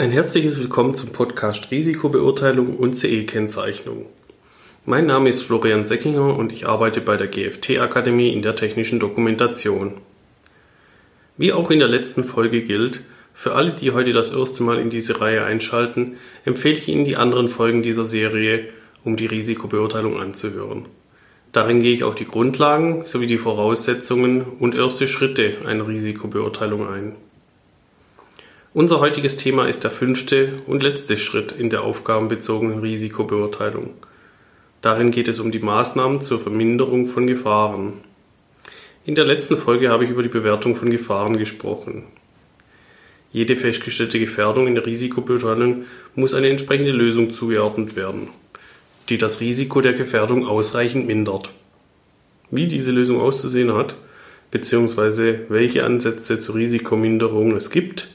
Ein herzliches Willkommen zum Podcast Risikobeurteilung und CE-Kennzeichnung. Mein Name ist Florian Seckinger und ich arbeite bei der GFT-Akademie in der technischen Dokumentation. Wie auch in der letzten Folge gilt, für alle, die heute das erste Mal in diese Reihe einschalten, empfehle ich Ihnen die anderen Folgen dieser Serie, um die Risikobeurteilung anzuhören. Darin gehe ich auf die Grundlagen sowie die Voraussetzungen und erste Schritte einer Risikobeurteilung ein. Unser heutiges Thema ist der fünfte und letzte Schritt in der aufgabenbezogenen Risikobeurteilung. Darin geht es um die Maßnahmen zur Verminderung von Gefahren. In der letzten Folge habe ich über die Bewertung von Gefahren gesprochen. Jede festgestellte Gefährdung in der Risikobeurteilung muss eine entsprechende Lösung zugeordnet werden, die das Risiko der Gefährdung ausreichend mindert. Wie diese Lösung auszusehen hat, beziehungsweise welche Ansätze zur Risikominderung es gibt,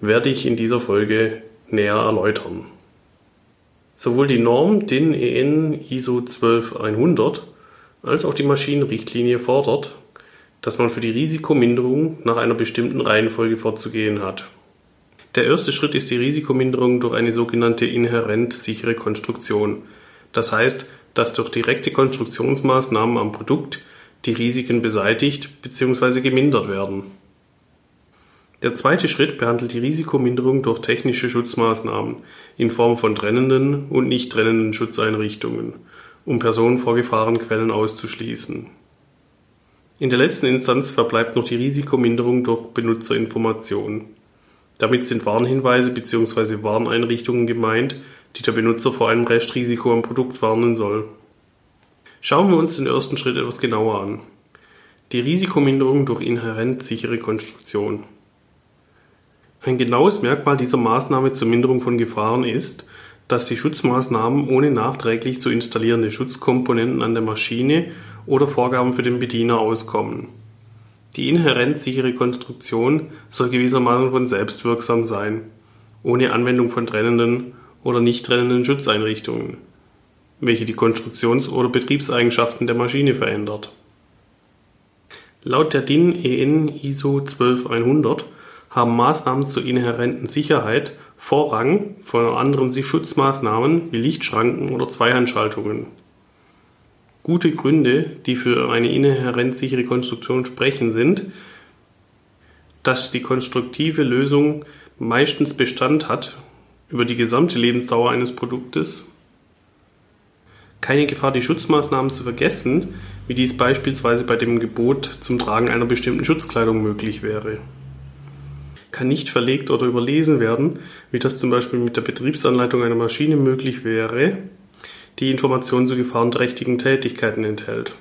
werde ich in dieser Folge näher erläutern. Sowohl die Norm DIN EN ISO 12100 als auch die Maschinenrichtlinie fordert, dass man für die Risikominderung nach einer bestimmten Reihenfolge vorzugehen hat. Der erste Schritt ist die Risikominderung durch eine sogenannte inhärent sichere Konstruktion. Das heißt, dass durch direkte Konstruktionsmaßnahmen am Produkt die Risiken beseitigt bzw. gemindert werden. Der zweite Schritt behandelt die Risikominderung durch technische Schutzmaßnahmen in Form von trennenden und nicht trennenden Schutzeinrichtungen, um Personen vor Gefahrenquellen auszuschließen. In der letzten Instanz verbleibt noch die Risikominderung durch Benutzerinformation. Damit sind Warnhinweise bzw. Warneinrichtungen gemeint, die der Benutzer vor einem Restrisiko am Produkt warnen soll. Schauen wir uns den ersten Schritt etwas genauer an. Die Risikominderung durch inhärent sichere Konstruktion. Ein genaues Merkmal dieser Maßnahme zur Minderung von Gefahren ist, dass die Schutzmaßnahmen ohne nachträglich zu installierende Schutzkomponenten an der Maschine oder Vorgaben für den Bediener auskommen. Die inhärent sichere Konstruktion soll gewissermaßen von selbst wirksam sein, ohne Anwendung von trennenden oder nicht trennenden Schutzeinrichtungen, welche die Konstruktions- oder Betriebseigenschaften der Maschine verändert. Laut der DIN EN ISO 12100 haben Maßnahmen zur inhärenten Sicherheit Vorrang vor anderen Schutzmaßnahmen wie Lichtschranken oder Zweihandschaltungen. Gute Gründe, die für eine inhärent sichere Konstruktion sprechen, sind, dass die konstruktive Lösung meistens Bestand hat über die gesamte Lebensdauer eines Produktes, keine Gefahr, die Schutzmaßnahmen zu vergessen, wie dies beispielsweise bei dem Gebot zum Tragen einer bestimmten Schutzkleidung möglich wäre kann nicht verlegt oder überlesen werden, wie das zum Beispiel mit der Betriebsanleitung einer Maschine möglich wäre, die Informationen zu gefahrenträchtigen Tätigkeiten enthält.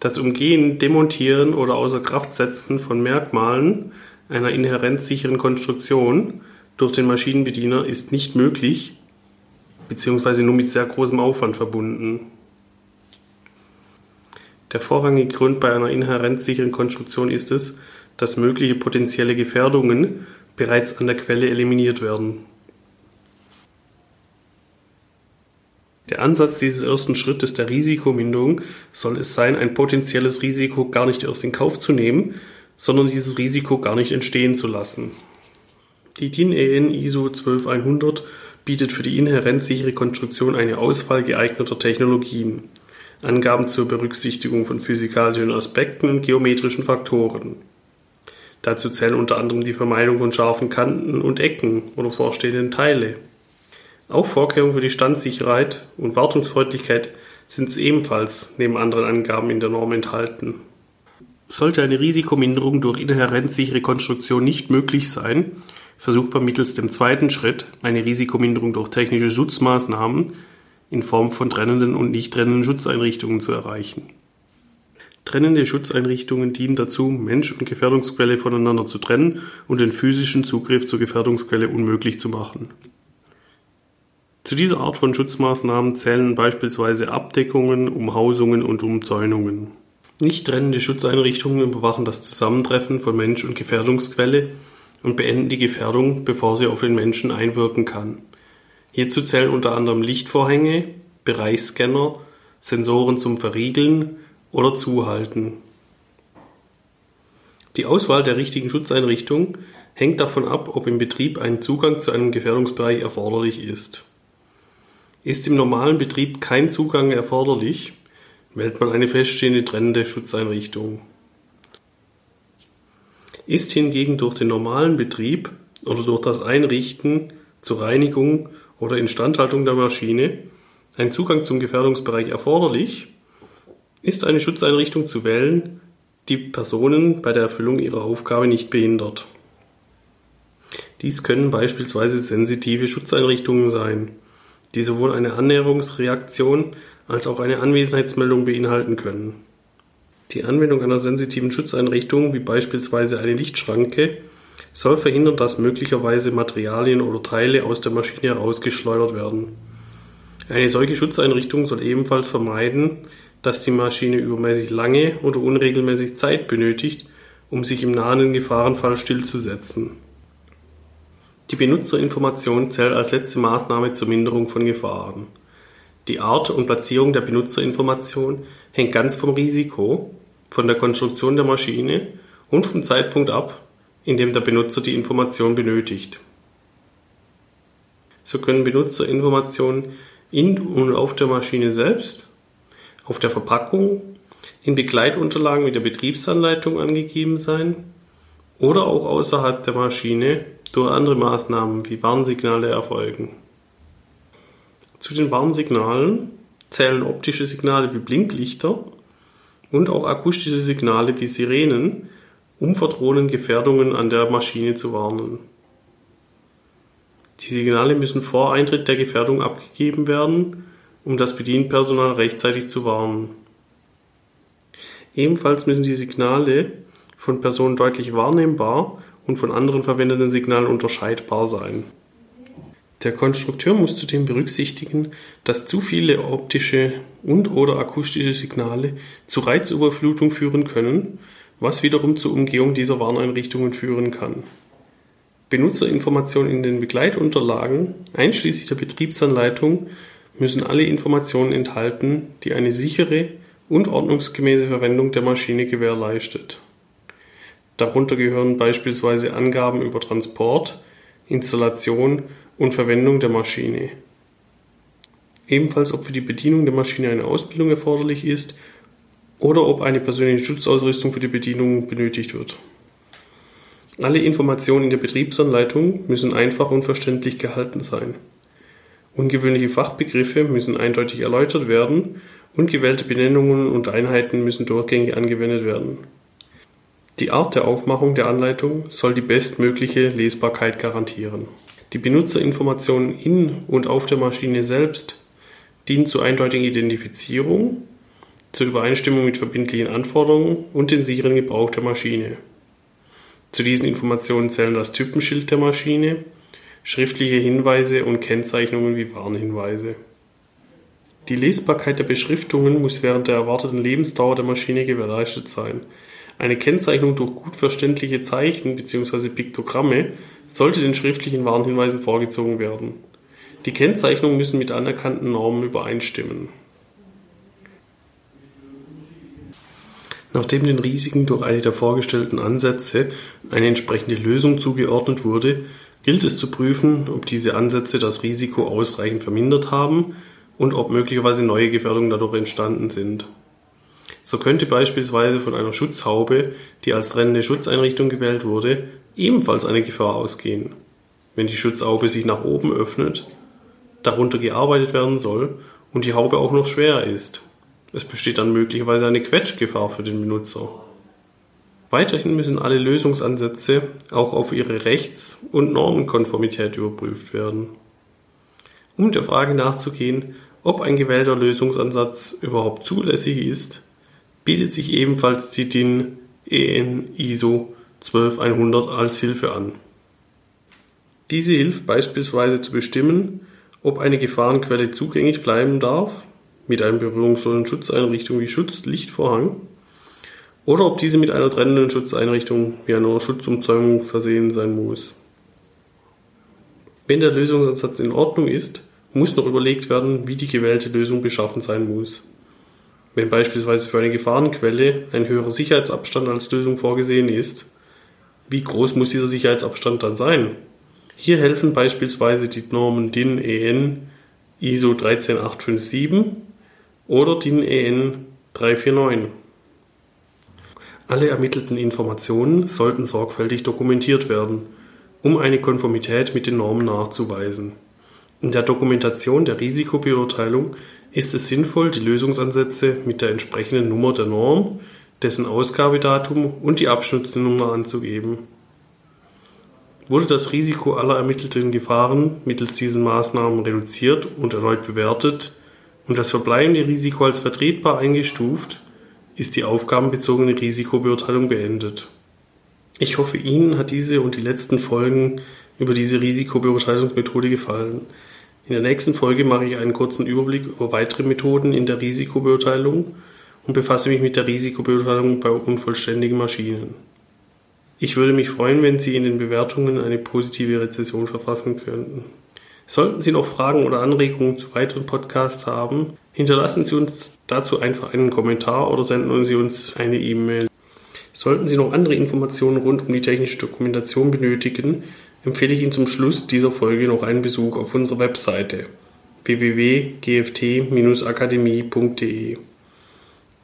Das Umgehen, Demontieren oder außer Kraft setzen von Merkmalen einer inhärent sicheren Konstruktion durch den Maschinenbediener ist nicht möglich bzw. nur mit sehr großem Aufwand verbunden. Der vorrangige Grund bei einer inhärent sicheren Konstruktion ist es, dass mögliche potenzielle Gefährdungen bereits an der Quelle eliminiert werden. Der Ansatz dieses ersten Schrittes der Risikominderung soll es sein, ein potenzielles Risiko gar nicht erst in Kauf zu nehmen, sondern dieses Risiko gar nicht entstehen zu lassen. Die DIN EN ISO 12100 bietet für die inhärent sichere Konstruktion eine Auswahl geeigneter Technologien, Angaben zur Berücksichtigung von physikalischen Aspekten und geometrischen Faktoren. Dazu zählen unter anderem die Vermeidung von scharfen Kanten und Ecken oder vorstehenden Teile. Auch Vorkehrungen für die Standsicherheit und Wartungsfreundlichkeit sind ebenfalls neben anderen Angaben in der Norm enthalten. Sollte eine Risikominderung durch inhärent sichere Konstruktion nicht möglich sein, versucht man mittels dem zweiten Schritt eine Risikominderung durch technische Schutzmaßnahmen in Form von trennenden und nicht trennenden Schutzeinrichtungen zu erreichen. Trennende Schutzeinrichtungen dienen dazu, Mensch und Gefährdungsquelle voneinander zu trennen und den physischen Zugriff zur Gefährdungsquelle unmöglich zu machen. Zu dieser Art von Schutzmaßnahmen zählen beispielsweise Abdeckungen, Umhausungen und Umzäunungen. Nicht trennende Schutzeinrichtungen überwachen das Zusammentreffen von Mensch und Gefährdungsquelle und beenden die Gefährdung, bevor sie auf den Menschen einwirken kann. Hierzu zählen unter anderem Lichtvorhänge, Bereichsscanner, Sensoren zum Verriegeln, oder zuhalten. Die Auswahl der richtigen Schutzeinrichtung hängt davon ab, ob im Betrieb ein Zugang zu einem Gefährdungsbereich erforderlich ist. Ist im normalen Betrieb kein Zugang erforderlich, wählt man eine feststehende trennende Schutzeinrichtung. Ist hingegen durch den normalen Betrieb oder durch das Einrichten zur Reinigung oder Instandhaltung der Maschine ein Zugang zum Gefährdungsbereich erforderlich, ist eine Schutzeinrichtung zu wählen, die Personen bei der Erfüllung ihrer Aufgabe nicht behindert. Dies können beispielsweise sensitive Schutzeinrichtungen sein, die sowohl eine Annäherungsreaktion als auch eine Anwesenheitsmeldung beinhalten können. Die Anwendung einer sensitiven Schutzeinrichtung, wie beispielsweise eine Lichtschranke, soll verhindern, dass möglicherweise Materialien oder Teile aus der Maschine herausgeschleudert werden. Eine solche Schutzeinrichtung soll ebenfalls vermeiden, dass die Maschine übermäßig lange oder unregelmäßig Zeit benötigt, um sich im nahenden Gefahrenfall stillzusetzen. Die Benutzerinformation zählt als letzte Maßnahme zur Minderung von Gefahren. Die Art und Platzierung der Benutzerinformation hängt ganz vom Risiko, von der Konstruktion der Maschine und vom Zeitpunkt ab, in dem der Benutzer die Information benötigt. So können Benutzerinformationen in und auf der Maschine selbst, auf der Verpackung, in Begleitunterlagen mit der Betriebsanleitung angegeben sein oder auch außerhalb der Maschine durch andere Maßnahmen wie Warnsignale erfolgen. Zu den Warnsignalen zählen optische Signale wie Blinklichter und auch akustische Signale wie Sirenen, um vor drohenden Gefährdungen an der Maschine zu warnen. Die Signale müssen vor Eintritt der Gefährdung abgegeben werden, um das Bedienpersonal rechtzeitig zu warnen. Ebenfalls müssen die Signale von Personen deutlich wahrnehmbar und von anderen verwendeten Signalen unterscheidbar sein. Der Konstrukteur muss zudem berücksichtigen, dass zu viele optische und/oder akustische Signale zu Reizüberflutung führen können, was wiederum zur Umgehung dieser Warneinrichtungen führen kann. Benutzerinformationen in den Begleitunterlagen, einschließlich der Betriebsanleitung, müssen alle Informationen enthalten, die eine sichere und ordnungsgemäße Verwendung der Maschine gewährleistet. Darunter gehören beispielsweise Angaben über Transport, Installation und Verwendung der Maschine. Ebenfalls ob für die Bedienung der Maschine eine Ausbildung erforderlich ist oder ob eine persönliche Schutzausrüstung für die Bedienung benötigt wird. Alle Informationen in der Betriebsanleitung müssen einfach und verständlich gehalten sein. Ungewöhnliche Fachbegriffe müssen eindeutig erläutert werden und gewählte Benennungen und Einheiten müssen durchgängig angewendet werden. Die Art der Aufmachung der Anleitung soll die bestmögliche Lesbarkeit garantieren. Die Benutzerinformationen in und auf der Maschine selbst dienen zur eindeutigen Identifizierung, zur Übereinstimmung mit verbindlichen Anforderungen und den sicheren Gebrauch der Maschine. Zu diesen Informationen zählen das Typenschild der Maschine, schriftliche Hinweise und Kennzeichnungen wie Warnhinweise. Die Lesbarkeit der Beschriftungen muss während der erwarteten Lebensdauer der Maschine gewährleistet sein. Eine Kennzeichnung durch gut verständliche Zeichen bzw. Piktogramme sollte den schriftlichen Warnhinweisen vorgezogen werden. Die Kennzeichnungen müssen mit anerkannten Normen übereinstimmen. Nachdem den Risiken durch eine der vorgestellten Ansätze eine entsprechende Lösung zugeordnet wurde, gilt es zu prüfen, ob diese Ansätze das Risiko ausreichend vermindert haben und ob möglicherweise neue Gefährdungen dadurch entstanden sind. So könnte beispielsweise von einer Schutzhaube, die als trennende Schutzeinrichtung gewählt wurde, ebenfalls eine Gefahr ausgehen. Wenn die Schutzhaube sich nach oben öffnet, darunter gearbeitet werden soll und die Haube auch noch schwer ist. Es besteht dann möglicherweise eine Quetschgefahr für den Benutzer. Weiterhin müssen alle Lösungsansätze auch auf ihre Rechts- und Normenkonformität überprüft werden. Um der Frage nachzugehen, ob ein gewählter Lösungsansatz überhaupt zulässig ist, bietet sich ebenfalls die DIN EN ISO 12100 als Hilfe an. Diese hilft beispielsweise zu bestimmen, ob eine Gefahrenquelle zugänglich bleiben darf, mit einem berührungslosen Schutzeinrichtung wie Schutzlichtvorhang, oder ob diese mit einer trennenden Schutzeinrichtung wie einer Schutzumzäumung versehen sein muss. Wenn der Lösungsansatz in Ordnung ist, muss noch überlegt werden, wie die gewählte Lösung beschaffen sein muss. Wenn beispielsweise für eine Gefahrenquelle ein höherer Sicherheitsabstand als Lösung vorgesehen ist, Wie groß muss dieser Sicherheitsabstand dann sein? Hier helfen beispielsweise die Normen DIN EN ISO 13857 oder DIN EN 349. Alle ermittelten Informationen sollten sorgfältig dokumentiert werden, um eine Konformität mit den Normen nachzuweisen. In der Dokumentation der Risikobeurteilung ist es sinnvoll, die Lösungsansätze mit der entsprechenden Nummer der Norm, dessen Ausgabedatum und die Abschnittsnummer anzugeben. Wurde das Risiko aller ermittelten Gefahren mittels diesen Maßnahmen reduziert und erneut bewertet und das verbleibende Risiko als vertretbar eingestuft, ist die aufgabenbezogene Risikobeurteilung beendet. Ich hoffe, Ihnen hat diese und die letzten Folgen über diese Risikobeurteilungsmethode gefallen. In der nächsten Folge mache ich einen kurzen Überblick über weitere Methoden in der Risikobeurteilung und befasse mich mit der Risikobeurteilung bei unvollständigen Maschinen. Ich würde mich freuen, wenn Sie in den Bewertungen eine positive Rezession verfassen könnten. Sollten Sie noch Fragen oder Anregungen zu weiteren Podcasts haben, hinterlassen Sie uns dazu einfach einen Kommentar oder senden Sie uns eine E-Mail. Sollten Sie noch andere Informationen rund um die technische Dokumentation benötigen, empfehle ich Ihnen zum Schluss dieser Folge noch einen Besuch auf unserer Webseite www.gft-akademie.de.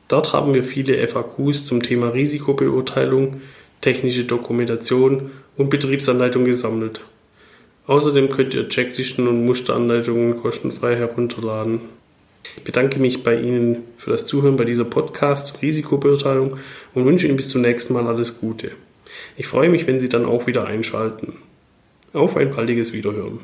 Dort haben wir viele FAQs zum Thema Risikobeurteilung, technische Dokumentation und Betriebsanleitung gesammelt. Außerdem könnt ihr Checklisten und Musteranleitungen kostenfrei herunterladen. Ich bedanke mich bei Ihnen für das Zuhören bei dieser Podcast Risikobeurteilung und wünsche Ihnen bis zum nächsten Mal alles Gute. Ich freue mich, wenn Sie dann auch wieder einschalten. Auf ein baldiges Wiederhören.